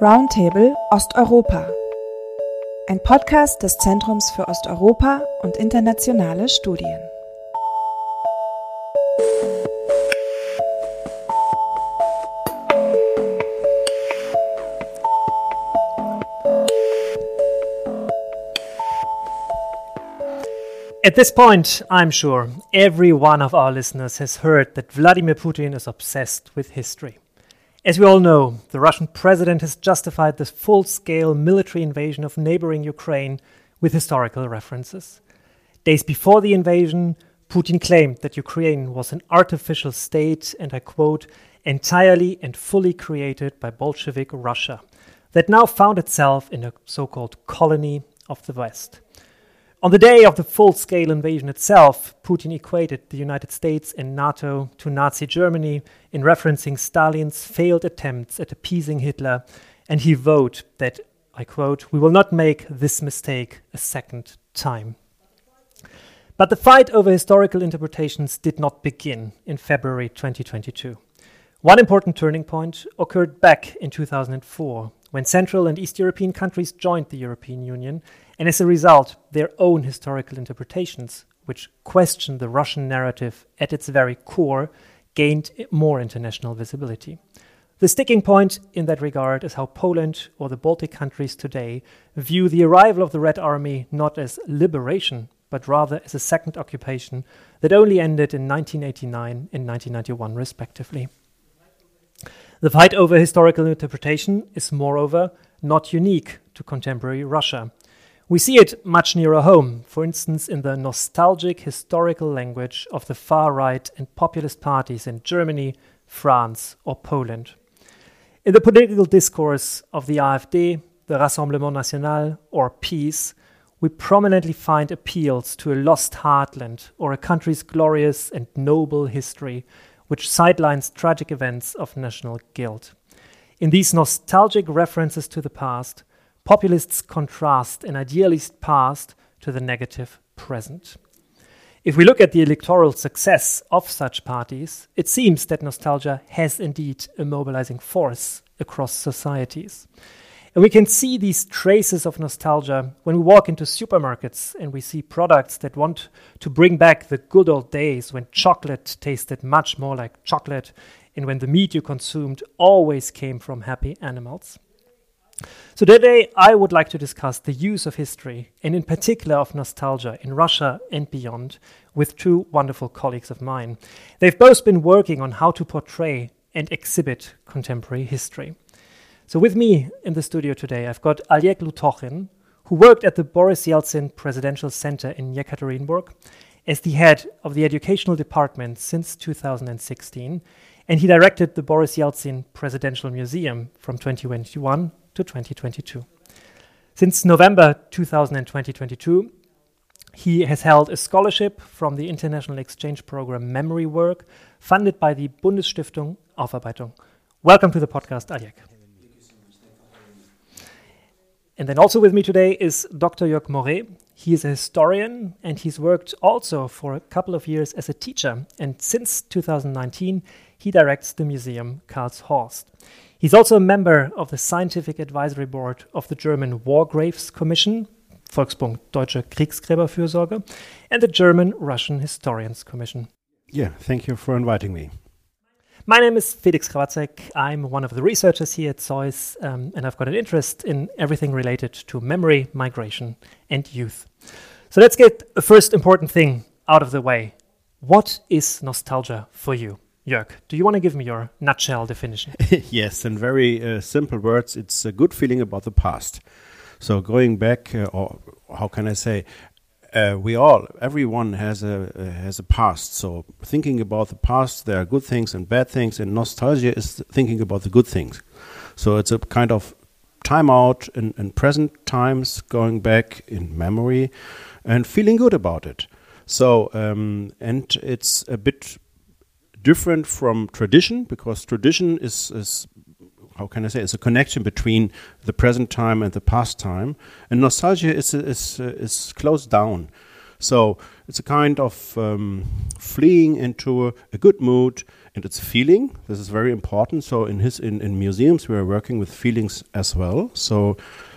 Roundtable Osteuropa. Ein Podcast des Zentrums für Osteuropa und internationale Studien. At this point, I'm sure every one of our listeners has heard that Vladimir Putin is obsessed with history. As we all know, the Russian president has justified this full scale military invasion of neighboring Ukraine with historical references. Days before the invasion, Putin claimed that Ukraine was an artificial state, and I quote, entirely and fully created by Bolshevik Russia, that now found itself in a so called colony of the West. On the day of the full scale invasion itself, Putin equated the United States and NATO to Nazi Germany in referencing Stalin's failed attempts at appeasing Hitler, and he vowed that, I quote, we will not make this mistake a second time. But the fight over historical interpretations did not begin in February 2022. One important turning point occurred back in 2004 when Central and East European countries joined the European Union and as a result, their own historical interpretations, which question the Russian narrative at its very core, gained more international visibility. The sticking point in that regard is how Poland or the Baltic countries today view the arrival of the Red Army not as liberation, but rather as a second occupation that only ended in 1989 and 1991, respectively. The fight over historical interpretation is, moreover, not unique to contemporary Russia. We see it much nearer home, for instance, in the nostalgic historical language of the far right and populist parties in Germany, France, or Poland. In the political discourse of the AfD, the Rassemblement National, or PiS, we prominently find appeals to a lost heartland or a country's glorious and noble history, which sidelines tragic events of national guilt. In these nostalgic references to the past, populists contrast an idealist past to the negative present. If we look at the electoral success of such parties, it seems that nostalgia has indeed a mobilizing force across societies. And we can see these traces of nostalgia when we walk into supermarkets and we see products that want to bring back the good old days when chocolate tasted much more like chocolate and when the meat you consumed always came from happy animals. So today I would like to discuss the use of history, and in particular of nostalgia, in Russia and beyond, with two wonderful colleagues of mine. They've both been working on how to portray and exhibit contemporary history. So with me in the studio today, I've got Oleg Lutohin, who worked at the Boris Yeltsin Presidential Center in Yekaterinburg as the head of the educational department since 2016, and he directed the Boris Yeltsin Presidential Museum from 2021 to 2022. Since November 2022, he has held a scholarship from the international exchange program Memory Work, funded by the Bundesstiftung Aufarbeitung. Welcome to the podcast, Oleg. And then also with me today is Dr. Jörg Morré. He is a historian and he's worked also for a couple of years as a teacher. And since 2019, he directs the museum Karlshorst. He's also a member of the Scientific Advisory Board of the German War Graves Commission, Volksbund Deutsche Kriegsgräberfürsorge, and the German Russian Historians Commission. Yeah, thank you for inviting me. My name is Felix Krawatzek. I'm one of the researchers here at ZOiS, um, and I've got an interest in everything related to memory, migration, and youth. So let's get the first important thing out of the way. What is nostalgia for you? Jörg, do you want to give me your nutshell definition? yes, in very uh, simple words, it's a good feeling about the past. So going back, uh, or how can I say, uh, we all, everyone has a uh, has a past. So thinking about the past, there are good things and bad things, and nostalgia is thinking about the good things. So it's a kind of time out in, in present times, going back in memory, and feeling good about it. So um, and it's a bit different from tradition because tradition is, is how can I say, it's a connection between the present time and the past time, and nostalgia is is is closed down. So it's a kind of um, fleeing into a, good mood, and it's feeling. This is very important. So in his in, in museums, we are working with feelings as well. So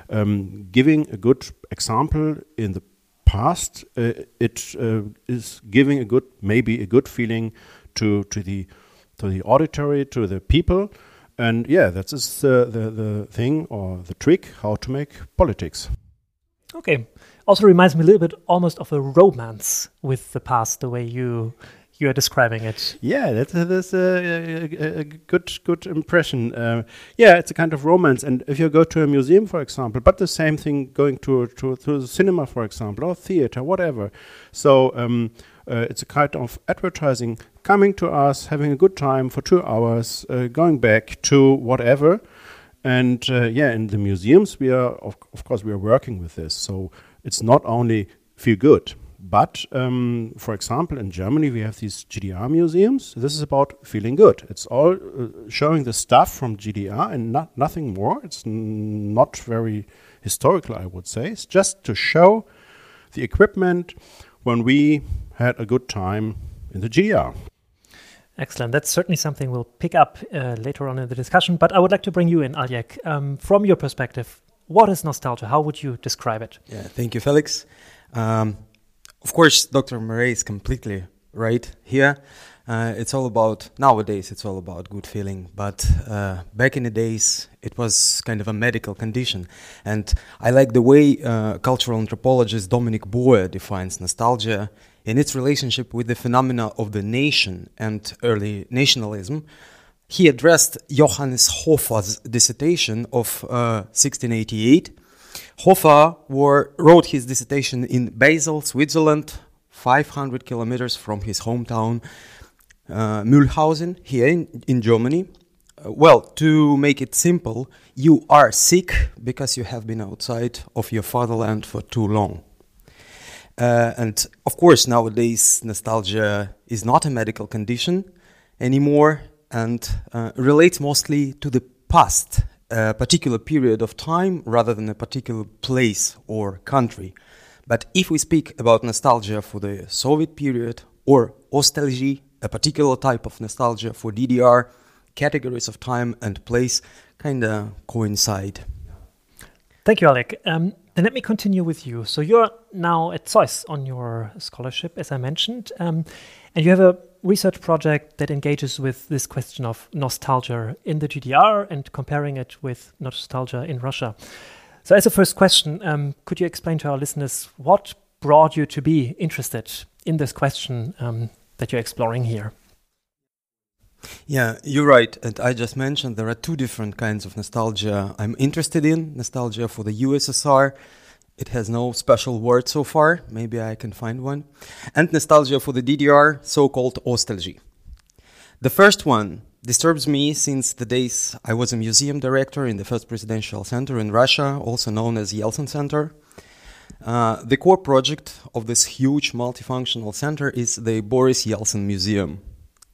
um, giving a good example in the past, uh, it uh, is giving a good maybe a good feeling to to the to the auditory to the people. And yeah, that's uh, the, the thing or the trick how to make politics. Okay. Also reminds me a little bit almost of a romance with the past, the way you you are describing it. Yeah, that's, that's a, a, a good good impression. Uh, yeah, it's a kind of romance. And if you go to a museum, for example, but the same thing going to to, to the cinema, for example, or theater, whatever. So um, uh, it's a kind of advertising coming to us, having a good time for two hours, uh, going back to whatever. And uh, yeah, in the museums, we are of, of course we are working with this. So it's not only feel good, but um, for example, in Germany, we have these GDR museums. This is about feeling good. It's all uh, showing the stuff from GDR and not nothing more. It's not very historical, I would say. It's just to show the equipment when we had a good time in the GDR. Excellent. That's certainly something we'll pick up uh, later on in the discussion. But I would like to bring you in, Oleg. Um, from your perspective, what is nostalgia? How would you describe it? Yeah, thank you, Felix. Um, of course, Dr. Morré is completely right here. Uh, it's all about nowadays. It's all about good feeling, but uh, back in the days, it was kind of a medical condition. And I like the way uh, cultural anthropologist Dominic Boyer defines nostalgia in its relationship with the phenomena of the nation and early nationalism. He addressed Johannes Hofer's dissertation of 1688. Uh, Hofer wrote his dissertation in Basel, Switzerland, 500 kilometers from his hometown, uh, Mühlhausen, here in, in Germany. Uh, well, to make it simple, you are sick because you have been outside of your fatherland for too long. Uh, and of course, nowadays, nostalgia is not a medical condition anymore and uh, relates mostly to the past, a particular period of time rather than a particular place or country. But if we speak about nostalgia for the Soviet period or nostalgia, a particular type of nostalgia for DDR, categories of time and place kind of coincide. Thank you, Oleg. Um, then let me continue with you. So you're now at ZOiS on your scholarship, as I mentioned, um, and you have a research project that engages with this question of nostalgia in the GDR and comparing it with nostalgia in Russia. So, as a first question, um, could you explain to our listeners what brought you to be interested in this question um, that you're exploring here? Yeah, you're right. And I just mentioned there are two different kinds of nostalgia I'm interested in nostalgia for the USSR. It has no special word so far. Maybe I can find one. And nostalgia for the DDR, so called Ostalgie. The first one disturbs me since the days I was a museum director in the first presidential center in Russia, also known as the Yeltsin Center. Uh, the core project of this huge multifunctional center is the Boris Yeltsin Museum.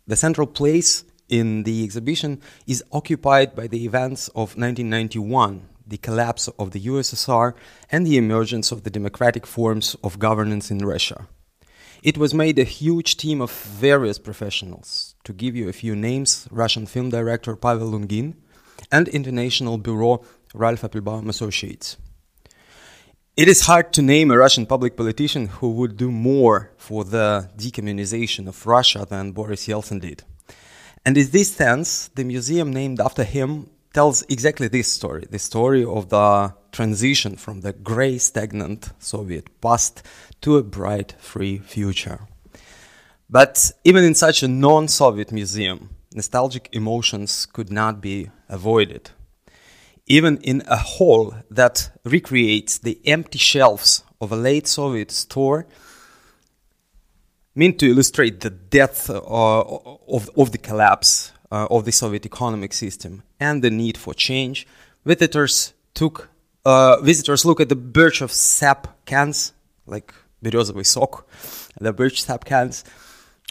The central place in the exhibition is occupied by the events of 1991, the collapse of the USSR, and the emergence of the democratic forms of governance in Russia. It was made a huge team of various professionals. To give you a few names, Russian film director Pavel Lungin and international bureau Ralph Appelbaum Associates. It is hard to name a Russian public politician who would do more for the decommunization of Russia than Boris Yeltsin did. And in this sense, the museum named after him tells exactly this story the story of the transition from the gray, stagnant Soviet past to a bright, free future. But even in such a non Soviet museum, nostalgic emotions could not be avoided even in a hall that recreates the empty shelves of a late Soviet store, meant to illustrate the depth uh, of, of the collapse uh, of the Soviet economic system and the need for change, visitors took uh, visitors look at the birch of sap cans, like березовый сок, the birch sap cans,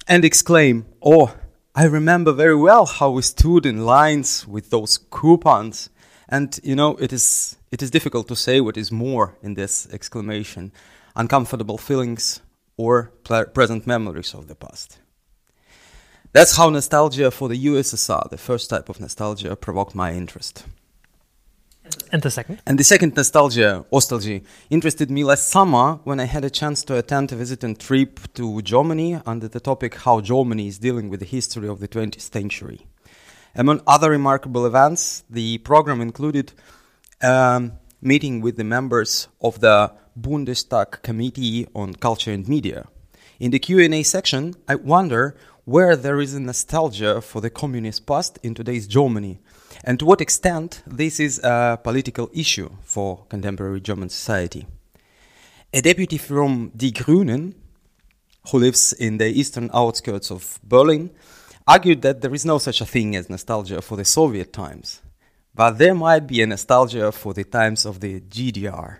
and exclaim, "Oh, I remember very well how we stood in lines with those coupons." And you know, it is it is difficult to say what is more in this exclamation. Uncomfortable feelings, or present memories of the past. That's how nostalgia for the USSR, the first type of nostalgia, provoked my interest. And the second? And the second nostalgia, nostalgia, interested me last summer when I had a chance to attend a visiting trip to Germany under the topic How Germany is Dealing with the History of the 20th Century. Among other remarkable events, the program included um, meeting with the members of the Bundestag Committee on Culture and Media. In the Q&A section, I wonder where there is a nostalgia for the communist past in today's Germany and to what extent this is a political issue for contemporary German society. A deputy from Die Grünen, who lives in the eastern outskirts of Berlin, argued that there is no such a thing as nostalgia for the Soviet times, but there might be a nostalgia for the times of the GDR.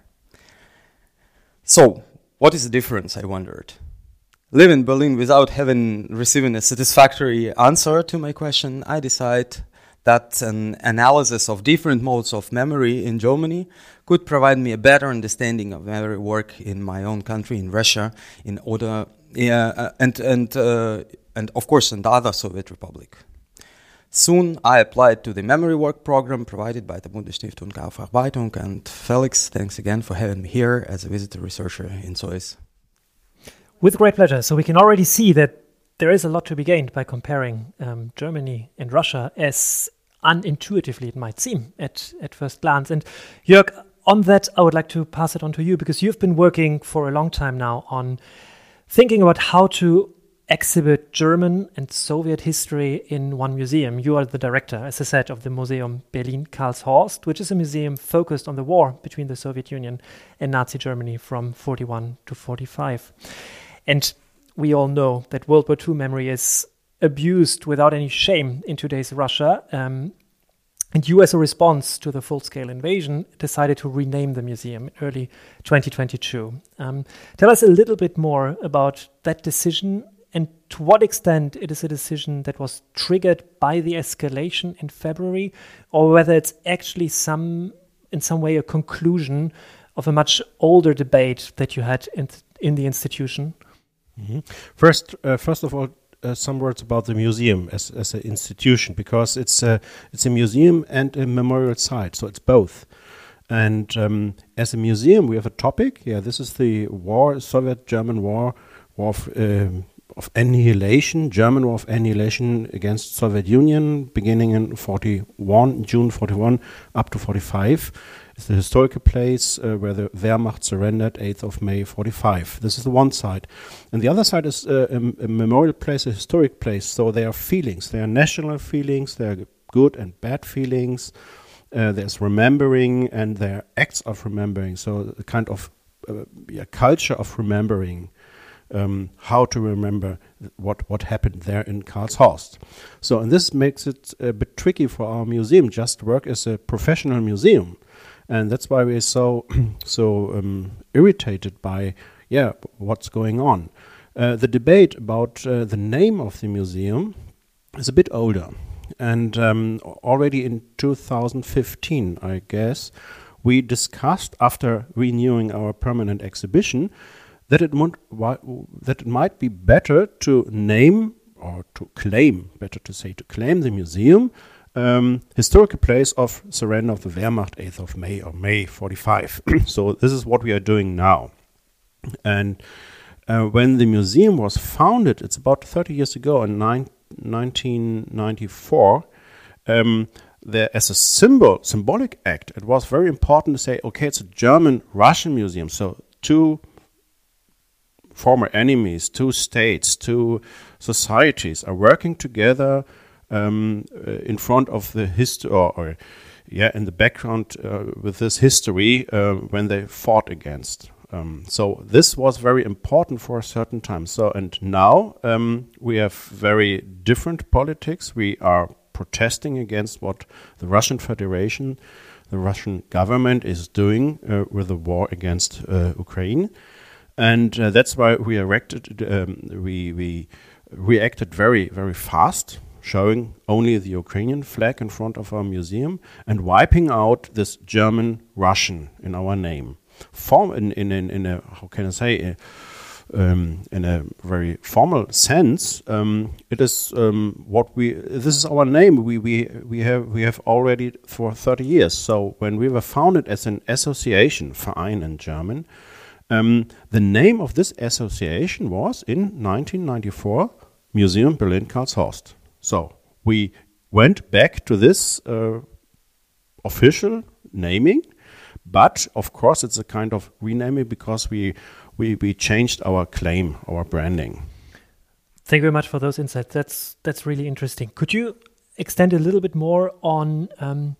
So, what is the difference, I wondered? Live in Berlin without having receiving a satisfactory answer to my question, I decide that an analysis of different modes of memory in Germany could provide me a better understanding of memory work in my own country, in Russia, in order, uh, and and uh, and of course in the other Soviet Republic. Soon I applied to the memory work program provided by the Bundesstiftung Aufarbeitung. And Felix, thanks again for having me here as a visitor researcher in ZOiS. With great pleasure. So we can already see that there is a lot to be gained by comparing um, Germany and Russia, as unintuitively it might seem at, at first glance. And Jörg, on that, I would like to pass it on to you because you've been working for a long time now on thinking about how to exhibit German and Soviet history in one museum. You are the director, as I said, of the Museum Berlin Karlshorst, which is a museum focused on the war between the Soviet Union and Nazi Germany from 41 to 45. And we all know that World War II memory is abused without any shame in today's Russia. Um, and you, as a response to the full scale invasion, decided to rename the museum in early 2022. Um, tell us a little bit more about that decision and to what extent it is a decision that was triggered by the escalation in February, or whether it's actually some, in some way, a conclusion of a much older debate that you had in, in the institution. Mm -hmm. First, uh, first of all, uh, some words about the museum as, as an institution because it's a, it's a museum and a memorial site, so it's both. And um, as a museum, we have a topic. Yeah, this is the war, Soviet-German war, war of, um, of annihilation, German war of annihilation against Soviet Union, beginning in 41, June 41, up to 45. It's the historical place uh, where the Wehrmacht surrendered 8th of May 45. This is the one side. And the other side is uh, a, a, memorial place, a historic place. So there are feelings. There are national feelings. There are good and bad feelings. Uh, there's remembering and there are acts of remembering. So a kind of uh, yeah, culture of remembering. Um, how to remember what what happened there in Karlshorst. So, and this makes it a bit tricky for our museum just work as a professional museum and that's why we're so so um, irritated by yeah what's going on. Uh, the debate about uh, the name of the museum is a bit older, and um, already in 2015, I guess, we discussed after renewing our permanent exhibition that it, that it might be better to name or to claim, better to say, to claim the museum um, historical place of surrender of the Wehrmacht, 8th of May or May 45. so this is what we are doing now. And uh, when the museum was founded, it's about 30 years ago in 1994, um, there, as a symbol, symbolic act, it was very important to say, okay, it's a German-Russian museum, so two former enemies, two states, two societies are working together um, uh, in front of the history or, or, yeah, in the background uh, with this history uh, when they fought against. Um, so this was very important for a certain time. So and now um, we have very different politics. We are protesting against what the Russian Federation, the Russian government is doing uh, with the war against uh, Ukraine, and uh, that's why we erected um, we we reacted very very fast showing only the Ukrainian flag in front of our museum and wiping out this German Russian in our name. Form in, in, in, in a, how can I say, a, um, in a very formal sense, um, it is um, what we. This is our name. We we we have we have already for thirty years. So when we were founded as an association, Verein in German, um, the name of this association was in 1994 Museum Berlin Karlshorst. So we went back to this uh, official naming, but of course it's a kind of renaming because we we, we changed our claim, our branding. Thank you very much for those insights. That's that's really interesting. Could you extend a little bit more on um,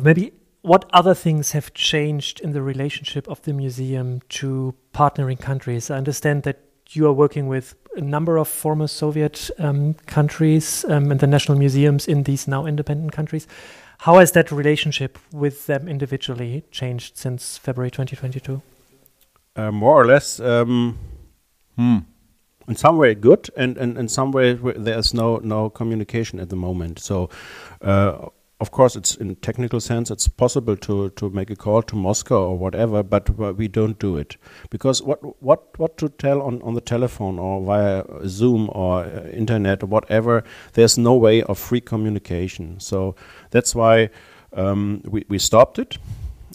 maybe what other things have changed in the relationship of the museum to partnering countries? I understand that you are working with a number of former Soviet um, countries um, and the national museums in these now independent countries. How has that relationship with them individually changed since February 2022? Uh, more or less, um, hmm. in some way good, and, in some way there's no no communication at the moment. So, uh, of course, it's in technical sense it's possible to to make a call to Moscow or whatever, but we don't do it because what what what to tell on on the telephone or via Zoom or uh, internet or whatever. There's no way of free communication. So that's why um, we we stopped it,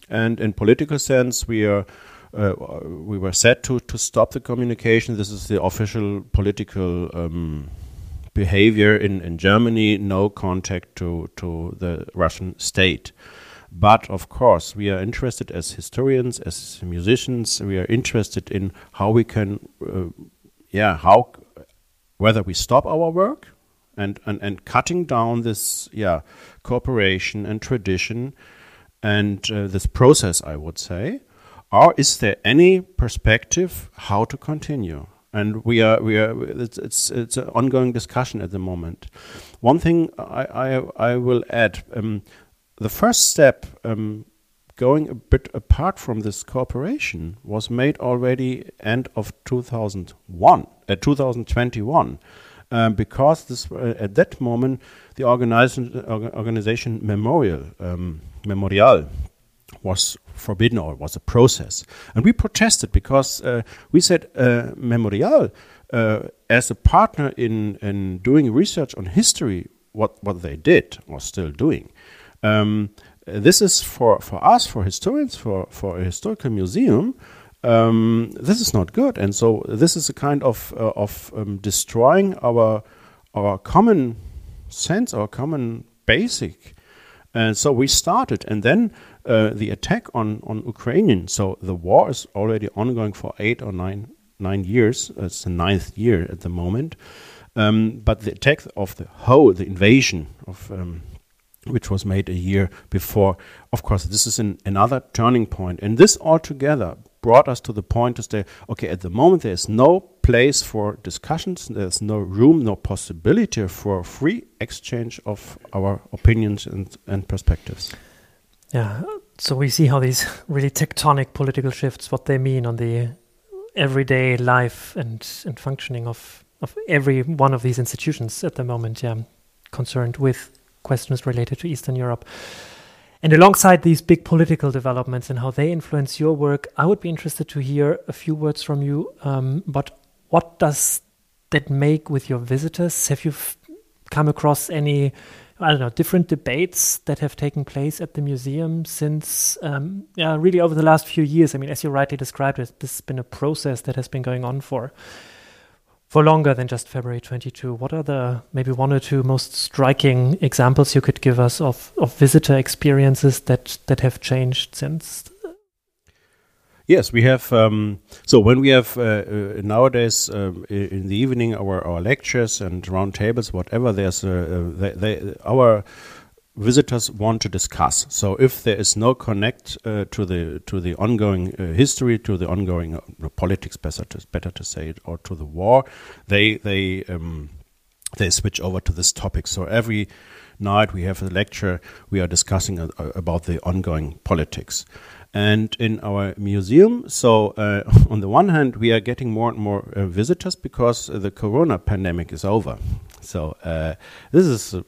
and in political sense we are uh, we were set to, to stop the communication. This is the official political um, behavior in, in Germany, no contact to, to the Russian state. But of course, we are interested as historians, as musicians, we are interested in how we can, uh, yeah, how, whether we stop our work and, and, and cutting down this, yeah, cooperation and tradition and uh, this process, I would say, or is there any perspective how to continue? And we are we are it's it's, it's an ongoing discussion at the moment. One thing I I, I will add. Um, the first step um, going a bit apart from this cooperation was made already end of 2001 uh, 2021 um, because this uh, at that moment the organization organization memorial um, memorial was forbidden or was a process. And we protested because uh, we said uh, Memorial, uh, as a partner in, in doing research on history, what, what they did was still doing. Um, this is for, for us, for historians, for, for a historical museum. Um, this is not good, and so this is a kind of uh, of um, destroying our our common sense, our common basic. And so we started, and then uh, the attack on, on Ukrainian. So the war is already ongoing for eight or nine nine years. It's the ninth year at the moment. Um, but the attack of the whole, the invasion of um, which was made a year before, of course, this is an, another turning point. And this altogether brought us to the point to say, okay, at the moment there's no place for discussions, there's no room, no possibility for free exchange of our opinions and, and perspectives. Yeah, so we see how these really tectonic political shifts, what they mean on the everyday life and, and functioning of, of every one of these institutions at the moment, yeah, concerned with questions related to Eastern Europe. And alongside these big political developments and how they influence your work, I would be interested to hear a few words from you. Um, but what does that make with your visitors? Have you come across any I don't know, different debates that have taken place at the museum since, um, yeah, really over the last few years. I mean, as you rightly described it, this has been a process that has been going on for for longer than just February 22. What are the maybe one or two most striking examples you could give us of, of visitor experiences that that have changed since Yes, we have. Um, so when we have uh, uh, nowadays um, in the evening our, our lectures and roundtables, whatever, there's uh, uh, they, they, our visitors want to discuss. So if there is no connect uh, to the to the ongoing uh, history, to the ongoing politics, better to, better to say it, or to the war, they they um, they switch over to this topic. So every night we have a lecture, we are discussing about the ongoing politics and in our museum. So, uh, on the one hand, we are getting more and more uh, visitors because uh, the corona pandemic is over. So, uh, this is a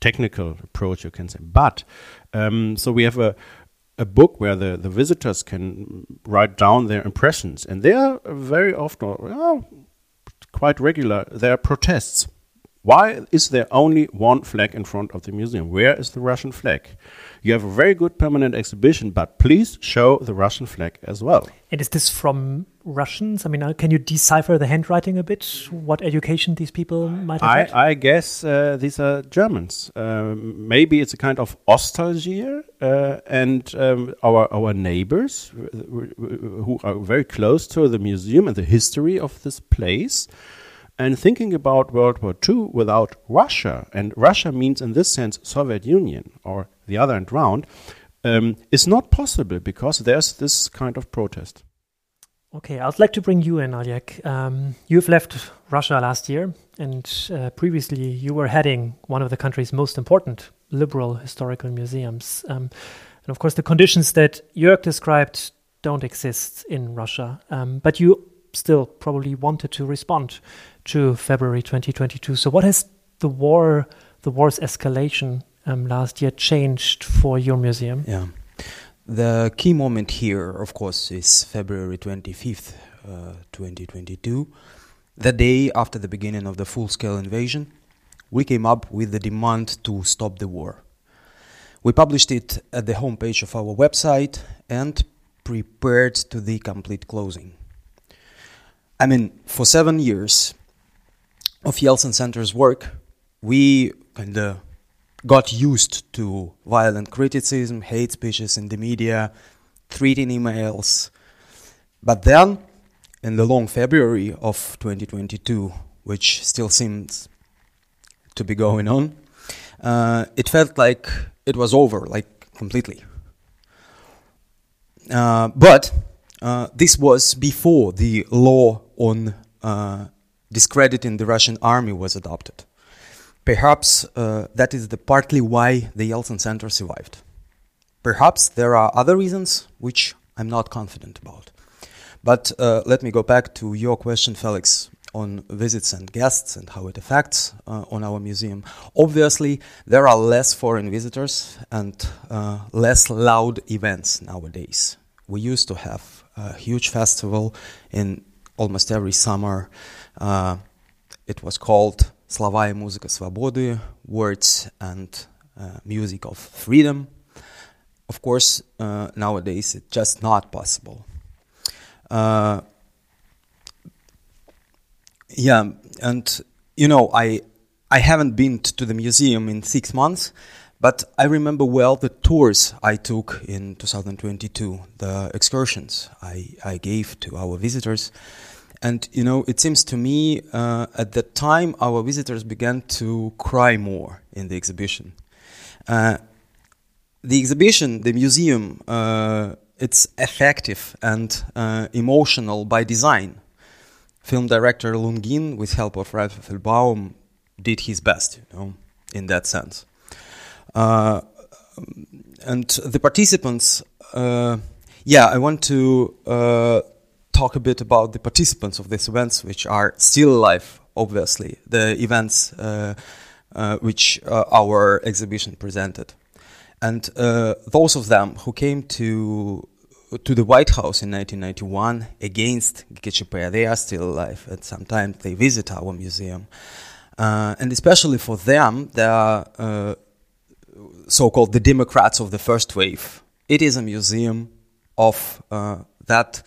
technical approach, you can say. But, um, so we have a a book where the, the visitors can write down their impressions, and they are very often, well, quite regular. There are protests. Why is there only one flag in front of the museum? Where is the Russian flag? You have a very good permanent exhibition, but please show the Russian flag as well. And is this from Russians? I mean, uh, can you decipher the handwriting a bit? What education these people might have I, had? I guess uh, these are Germans. Um, maybe it's a kind of nostalgia, uh, and um, our our neighbors who are very close to the museum and the history of this place and thinking about World War II without Russia, and Russia means in this sense Soviet Union or the other end round, um, is not possible because there's this kind of protest. Okay, I'd like to bring you in, Oleg. Um, you've left Russia last year, and uh, previously you were heading one of the country's most important liberal historical museums. Um, and of course, the conditions that Jörg described don't exist in Russia. Um, but you still probably wanted to respond to February 2022. So, what has the war, the war's escalation um, last year, changed for your museum? Yeah. The key moment here, of course, is February 25th, uh, 2022. The day after the beginning of the full scale invasion, we came up with the demand to stop the war. We published it at the homepage of our website and prepared to the complete closing. I mean, for seven years of Yeltsin Center's work, we kind of got used to violent criticism, hate speeches in the media, threatening emails. But then, in the long February of 2022, which still seems to be going on, uh, it felt like it was over, like completely. Uh, but uh, this was before the law on uh, discrediting the Russian army was adopted. Perhaps uh, that is the partly why the Yeltsin Center survived. Perhaps there are other reasons which I'm not confident about. But uh, let me go back to your question, Felix, on visits and guests and how it affects uh, on our museum. Obviously, there are less foreign visitors and uh, less loud events nowadays. We used to have a huge festival in almost every summer. Uh, it was called Slova i Muzyka Svobody, Words and uh, Music of Freedom. Of course, uh, nowadays it's just not possible. Uh, yeah, and you know, I I haven't been to the museum in six months, but I remember well the tours I took in 2022, the excursions I, I gave to our visitors. And, you know, it seems to me uh, at that time our visitors began to cry more in the exhibition. Uh, the exhibition, the museum, uh, it's effective and uh, emotional by design. Film director Lungin, with help of Ralph Appelbaum, did his best, you know, in that sense. Uh, and the participants, uh, yeah, I want to talk a bit about the participants of these events, which are still alive, obviously, the events uh, uh, which uh, our exhibition presented. And those of them who came to to the White House in 1991 against GKChP, they are still alive, and sometimes they visit our museum. and especially for them, they are so-called the Democrats of the first wave. It is a museum of uh, that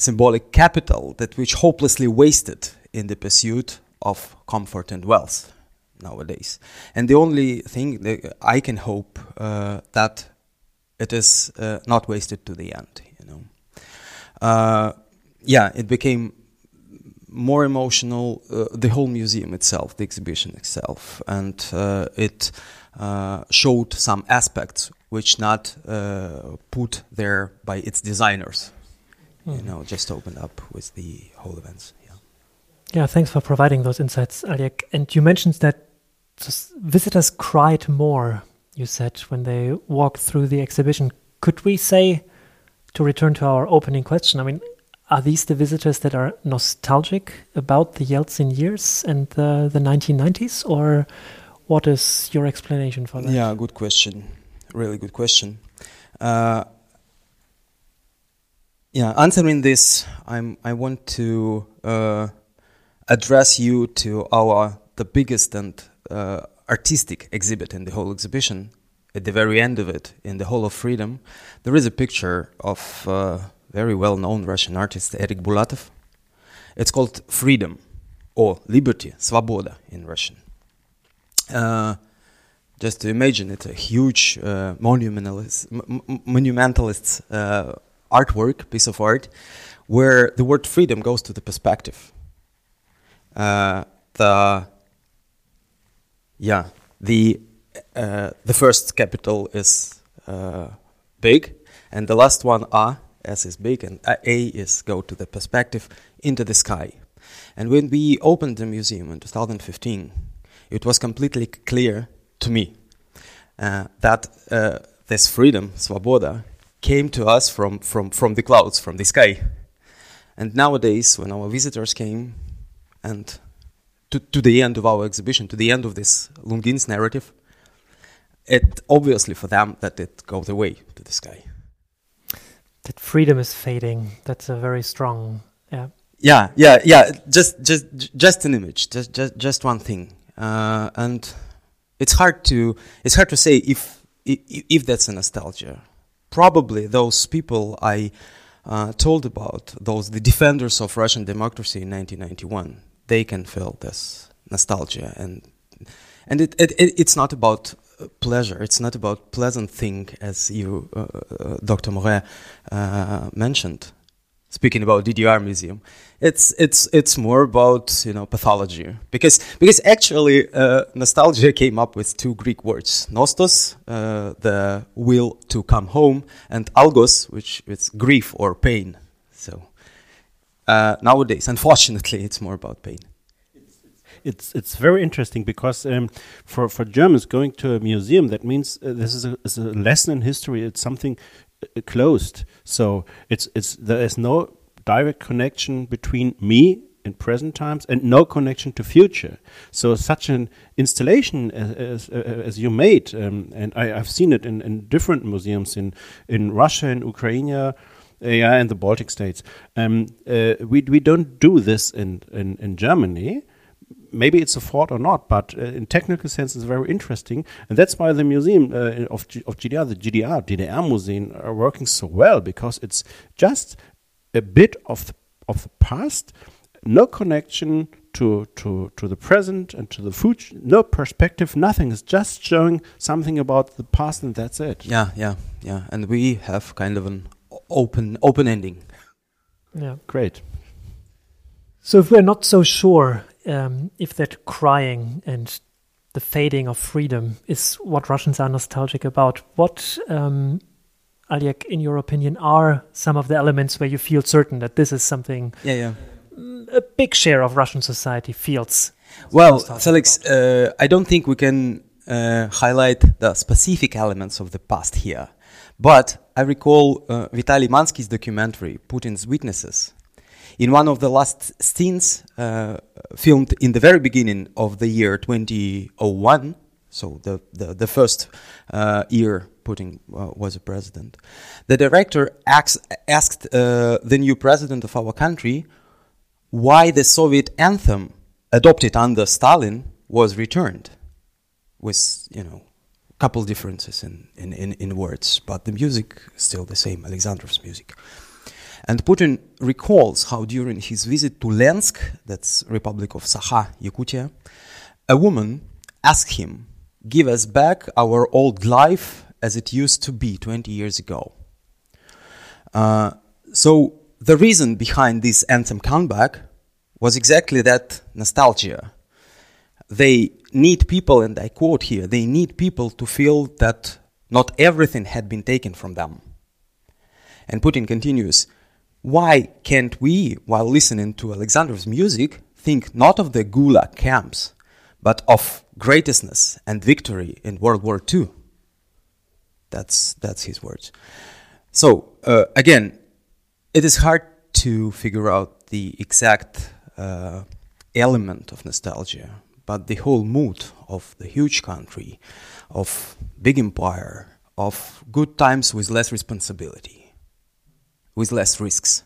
symbolic capital that which hopelessly wasted in the pursuit of comfort and wealth nowadays. And the only thing that I can hope uh, that it is uh, not wasted to the end. You know, uh, yeah, it became more emotional. Uh, the whole museum itself, the exhibition itself, and uh, it uh, showed some aspects which not put there by its designers. Mm. You know, just opened up with the whole events. Yeah. Yeah. Thanks for providing those insights, Oleg. And you mentioned that visitors cried more. You said when they walked through the exhibition. Could we say, to return to our opening question? I mean, are these the visitors that are nostalgic about the Yeltsin years and the, the 1990s, or what is your explanation for that? Yeah, good question. Really good question. Uh, Yeah, answering this, I'm, I want to uh, address you to our the biggest and uh, artistic exhibit in the whole exhibition. At the very end of it, in the Hall of Freedom, there is a picture of uh, very well-known Russian artist Erik Bulatov. It's called Freedom or Liberty, Svoboda in Russian. Uh, just to imagine, it's a huge uh, monumentalist, artwork, piece of art, where the word freedom goes to the perspective. Uh, the yeah, the uh, the first capital is uh, big, and the last one A, S is big, and A is go to the perspective into the sky. And when we opened the museum in 2015, it was completely clear to me uh, that uh, this freedom, svoboda, came to us from, from, from the clouds, from the sky. And nowadays, when our visitors came and to, to the end of our exhibition, to the end of this Lungin's narrative, it obviously for them that it goes away to the sky. That freedom is fading. That's a very strong, yeah. Yeah, yeah, yeah. Just, just, just an image. Just, just, just one thing. Uh, and it's hard to, it's hard to say if, if, if that's a nostalgia. Probably those people I uh, told about, those the defenders of Russian democracy in 1991, they can feel this nostalgia and and it, it, it it's not about pleasure. It's not about pleasant thing, as you, uh, uh, Dr. Morré, uh, mentioned. Speaking about DDR museum, it's it's it's more about you know pathology because because actually uh, nostalgia came up with two Greek words: nostos, uh, the will to come home, and algos, which is grief or pain. So uh, nowadays, unfortunately, it's more about pain it's it's very interesting because um, for for Germans going to a museum that means uh, this is a, is a, lesson in history. It's something closed, so it's it's there is no direct connection between me in present times and no connection to future. So such an installation as, as, as you made, um, and I, I've seen it in, in different museums in in Russia, in Ukraine. Uh, yeah, and the Baltic states. Um, uh, we we don't do this in in, in Germany, maybe it's a fault or not, but uh, in technical sense, it's very interesting, and that's why the museum uh, of G of GDR, the GDR DDR Museum, are working so well because it's just a bit of the, of the past, no connection to to to the present and to the future, no perspective, nothing. It's just showing something about the past, and that's it. Yeah, yeah, yeah. And we have kind of an open open ending. Yeah, great. So if we're not so sure um, if that crying and the fading of freedom is what Russians are nostalgic about, what, um, Oleg, in your opinion, are some of the elements where you feel certain that this is something yeah, yeah. a big share of Russian society feels? Well, Felix, uh, I don't think we can uh, highlight the specific elements of the past here. But I recall uh, Vitaly Mansky's documentary, Putin's Witnesses, in one of the last scenes uh, filmed in the very beginning of the year 2001, so the, the, the first uh, year Putin uh, was a president, the director asked, asked uh, the new president of our country why the Soviet anthem adopted under Stalin was returned with, you know, couple differences in, in, in, in words, but the music still the same, Alexandrov's music. And Putin recalls how during his visit to Lensk, that's Republic of Sakha, Yakutia, a woman asked him, "Give us back our old life as it used to be 20 years ago." Uh, so the reason behind this anthem comeback was exactly that nostalgia. They need people, and I quote here, they need people to feel that not everything had been taken from them. And Putin continues, why can't we, while listening to Alexandrov's music, think not of the Gulag camps, but of greatness and victory in World War II? That's, that's his words. So, uh, again, it is hard to figure out the exact uh, element of nostalgia, but the whole mood of the huge country, of big empire, of good times with less responsibility with less risks.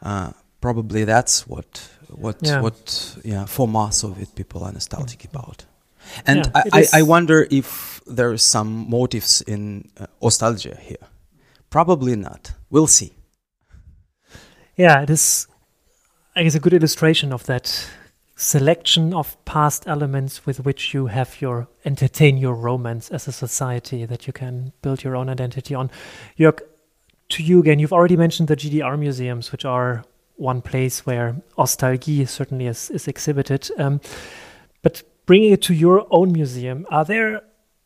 Uh, probably that's what what Yeah. what yeah for most Soviet people are nostalgic about. And Yeah, I, I, I wonder if there are some motives in uh, nostalgia here. Probably not. We'll see. Yeah, it is, I guess, a good illustration of that selection of past elements with which you have your entertain your romance as a society that you can build your own identity on. Jörg, to you again, you've already mentioned the GDR museums, which are one place where nostalgia certainly is, is exhibited. Um, but bringing it to your own museum, are there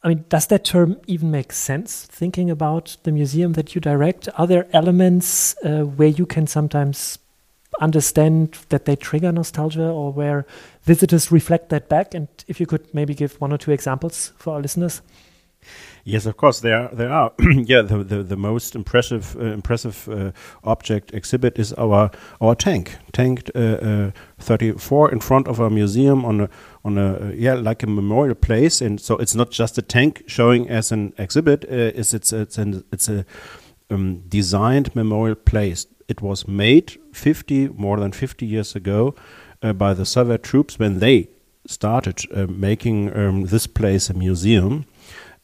I mean, does that term even make sense? Thinking about the museum that you direct, are there elements uh, where you can sometimes understand that they trigger nostalgia or where visitors reflect that back? And if you could maybe give one or two examples for our listeners. Yes, of course there are. There are. yeah, the, the the most impressive uh, impressive uh, object exhibit is our our tank, tank uh, uh, 34 in front of our museum on a on a uh, yeah like a memorial place, and so it's not just a tank showing as an exhibit. Uh, it's it's it's an it's a um, designed memorial place. It was made 50 more than 50 years ago by the Soviet troops when they started making um, this place a museum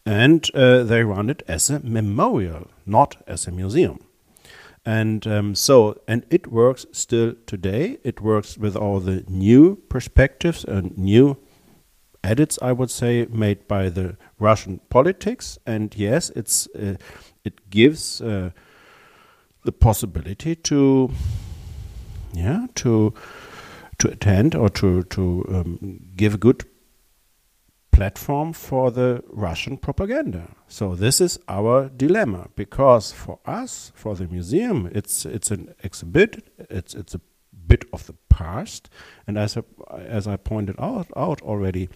and uh, they run it as a memorial, not as a museum. And um, so, and it works still today. It works with all the new perspectives and new edits, I would say, made by the Russian politics. And yes, it's uh, it gives uh, the possibility to, yeah, to to attend or to to um, give a good platform for the Russian propaganda. So this is our dilemma because for us, for the museum, it's it's an exhibit. It's it's a bit of the past, and as I, as I pointed out out already,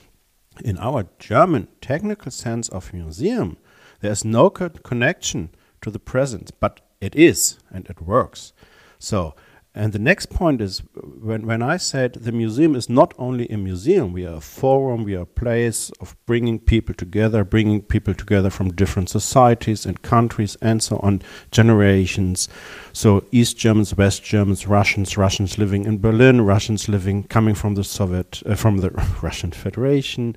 in our German technical sense of museum, there's no co- connection to the present, but it is and it works. So. And the next point is when, when I said the museum is not only a museum, we are a forum, we are a place of bringing people together, bringing people together from different societies and countries and so on, generations. So East Germans, West Germans, Russians, Russians living in Berlin, Russians living coming from the Soviet, uh, from the Russian Federation,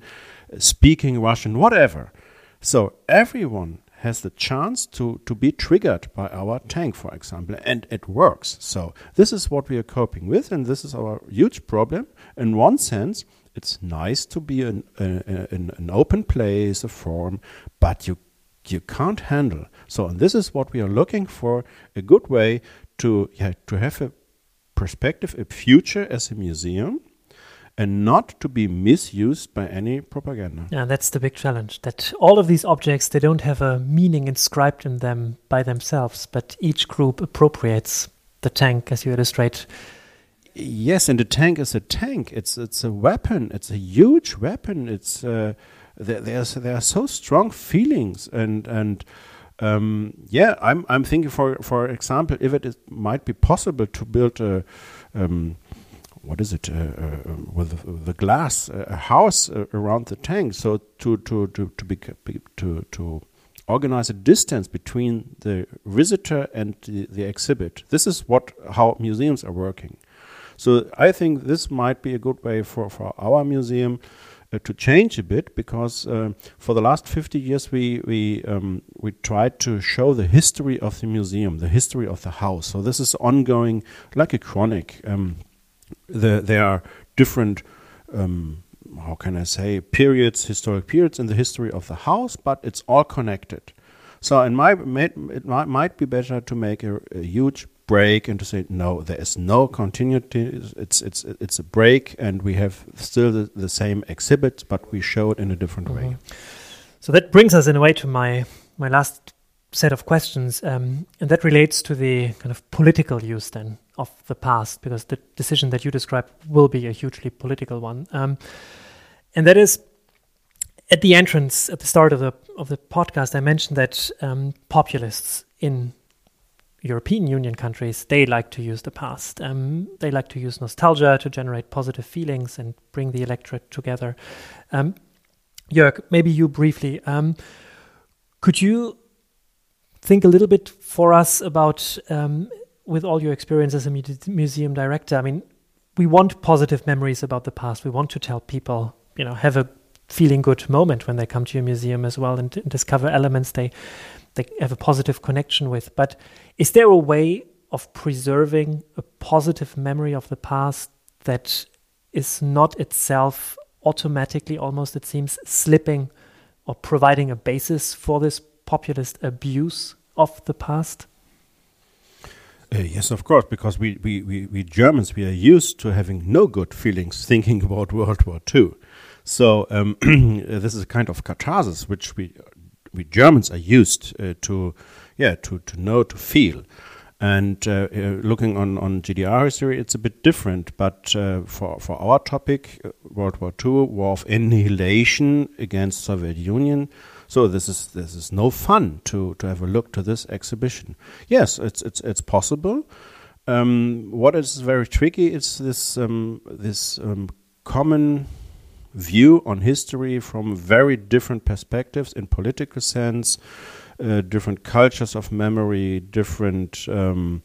speaking Russian, whatever. So everyone has the chance to, to be triggered by our tank, for example, and it works. So this is what we are coping with, and this is our huge problem. In one sense, it's nice to be an, an, an open place, a forum, but you you can't handle. So and this is what we are looking for: a good way to yeah, to have a perspective, a future as a museum, and not to be misused by any propaganda. Yeah, that's the big challenge. That all of these objects they don't have a meaning inscribed in them by themselves, but each group appropriates the tank, as you illustrate. Yes, and the tank is a tank. It's it's a weapon. It's a huge weapon. It's uh, there, there's there are so strong feelings and and um, yeah, I'm I'm thinking for for example, if it is, might be possible to build a um, what is it uh, uh, with the, glass uh, a house around the tank, so to to to to be, to to organize a distance between the visitor and the, the exhibit. This is what how museums are working. So I think this might be a good way for, for our museum uh, to change a bit because uh, for the last 50 years we we um, we tried to show the history of the museum, the history of the house. So this is ongoing, like a chronic. Um, the, there are different. Um, how can I say periods, historic periods in the history of the house, but it's all connected. So, in my it might, be better to make a, a huge break and to say no there is no continuity it's it's it's a break and we have still the, the same exhibit but we show it in a different mm -hmm. way so that brings us in a way to my my last set of questions um, and that relates to the kind of political use then of the past because the decision that you described will be a hugely political one um, and that is at the entrance at the start of the of the podcast i mentioned that um, populists in European Union countries, they like to use the past. Um, they like to use nostalgia to generate positive feelings and bring the electorate together. Um, Jörg, maybe you briefly, um, could you think a little bit for us about, um, with all your experience as a mu- museum director. I mean, we want positive memories about the past. We want to tell people, you know, have a feeling good moment when they come to your museum as well and, and discover elements they they have a positive connection with. But is there a way of preserving a positive memory of the past that is not itself automatically, almost it seems, slipping or providing a basis for this populist abuse of the past? Uh, yes, of course, because we, we, we, we Germans, we are used to having no good feelings thinking about World War II. So um, this is a kind of catharsis which we we Germans are used uh, to, yeah, to, to know, to feel. And uh, uh, looking on, on GDR history, it's a bit different. But uh, for, for our topic, uh, World War II, war of annihilation against Soviet Union. So this is this is no fun to, to have a look to this exhibition. Yes, it's it's it's possible. Um, what is very tricky is this um, this um, common view on history from very different perspectives in political sense, uh, different cultures of memory, different um,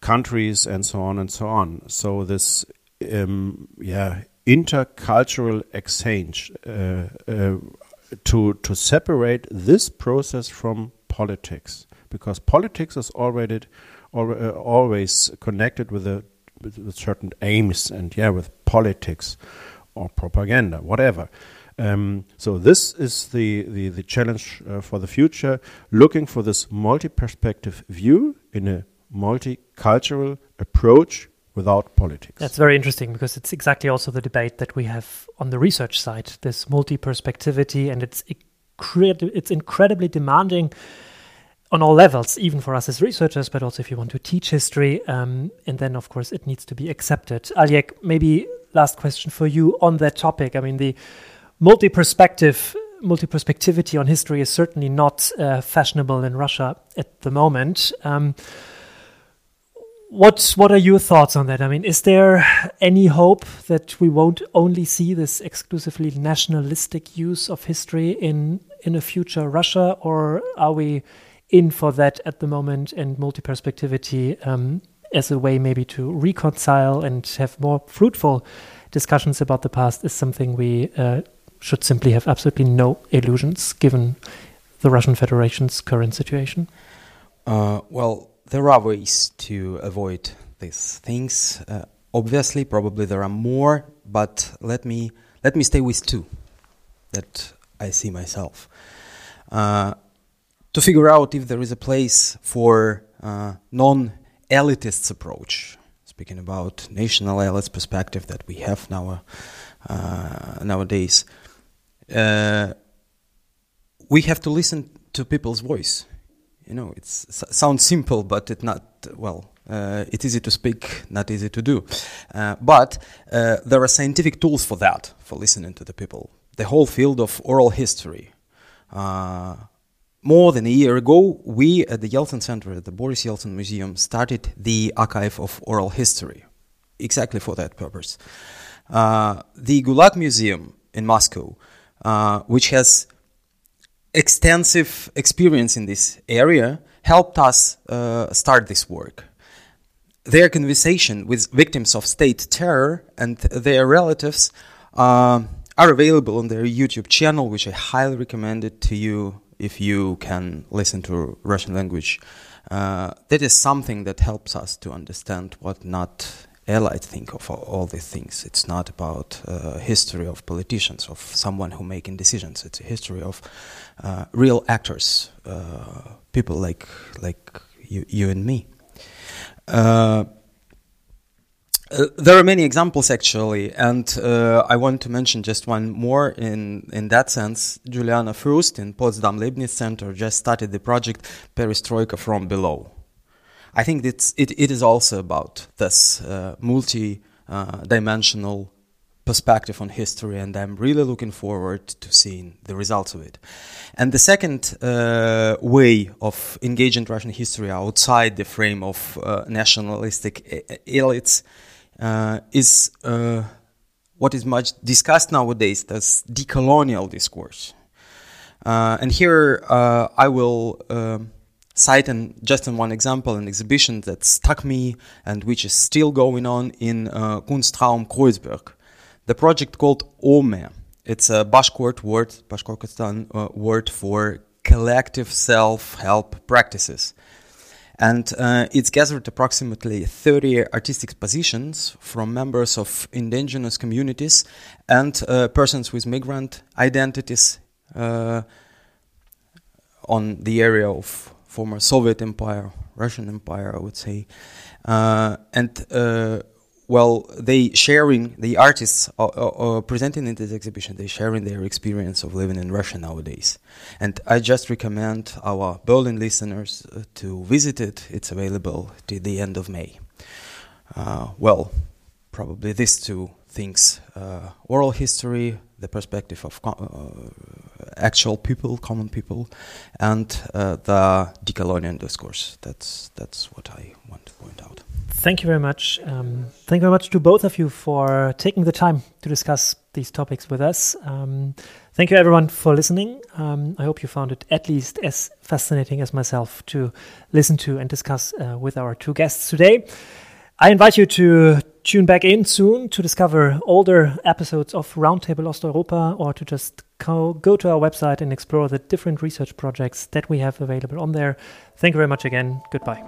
countries, and so on and so on. So this, um, yeah, intercultural exchange uh, uh, to to separate this process from politics, because politics is already al uh, always connected with a with certain aims and yeah with politics or propaganda, whatever. Um, so this is the the, the challenge uh, for the future, looking for this multi-perspective view in a multicultural approach without politics. That's very interesting because it's exactly also the debate that we have on the research side. This multi-perspectivity, and it's it's incredibly demanding on all levels, even for us as researchers, but also if you want to teach history. Um, and then, of course, it needs to be accepted. Oleg, maybe last question for you on that topic. I mean, the multi-perspective, multi-perspectivity on history is certainly not uh, fashionable in Russia at the moment. Um, what what are your thoughts on that? I mean, is there any hope that we won't only see this exclusively nationalistic use of history in in a future Russia, or are we in for that at the moment and multi-perspectivity um, as a way maybe to reconcile and have more fruitful discussions about the past is something we uh, should simply have absolutely no illusions given the Russian Federation's current situation? Uh, well, there are ways to avoid these things. Uh, obviously, probably there are more, but let me let me stay with two that I see myself. Uh, to figure out if there is a place for uh, non elitist approach, speaking about national elite perspective that we have now uh, nowadays, uh, we have to listen to people's voice. You know, it sounds simple, but it's not well. Uh, it's easy to speak, not easy to do. Uh, but uh, there are scientific tools for that, for listening to the people. The whole field of oral history uh, more than a year ago, we at the Yeltsin Center at the Boris Yeltsin Museum started the archive of oral history, exactly for that purpose. Uh, the Gulag Museum in Moscow, uh, which has extensive experience in this area, helped us uh, start this work. Their conversation with victims of state terror and their relatives uh, are available on their YouTube channel, which I highly recommend it to you if you can listen to Russian language. Uh, that is something that helps us to understand what not allied think of all, these things. It's not about uh, history of politicians, of someone who making decisions. It's a history of uh, real actors, uh, people like like you, you and me. Uh, uh, there are many examples actually, and uh, I want to mention just one more in, in that sense. Juliane Fürst in Potsdam Leibniz Center just started the project Perestroika from Below. I think it's, it, it is also about this uh, multi dimensional perspective on history, and I'm really looking forward to seeing the results of it. And the second uh, way of engaging Russian history outside the frame of uh, nationalistic elites uh, is uh, what is much discussed nowadays as decolonial discourse. Uh, and here uh, I will um, cite an, just in one example an exhibition that stuck me and which is still going on in uh, Kunstraum Kreuzberg. The project called OME. It's a Bashkort word, Bashkortostan uh, word for collective self-help practices. And uh, it's gathered approximately 30 artistic positions from members of indigenous communities and uh, persons with migrant identities uh, on the area of former Soviet Empire, Russian Empire, I would say. Uh, and uh, well, they sharing the artists are, are, are, presenting in this exhibition. They sharing their experience of living in Russia nowadays, and I just recommend our Berlin listeners uh, to visit it. It's available till the end of May. Uh, well, probably these two things: uh, oral history, the perspective of uh, actual people, common people, and uh, the decolonial discourse. That's that's what I want to point out. Thank you very much. Um, thank you very much to both of you for taking the time to discuss these topics with us. Um, thank you, everyone, for listening. Um, I hope you found it at least as fascinating as myself to listen to and discuss uh, with our two guests today. I invite you to tune back in soon to discover older episodes of Roundtable Osteuropa or to just go, go to our website and explore the different research projects that we have available on there. Thank you very much again. Goodbye.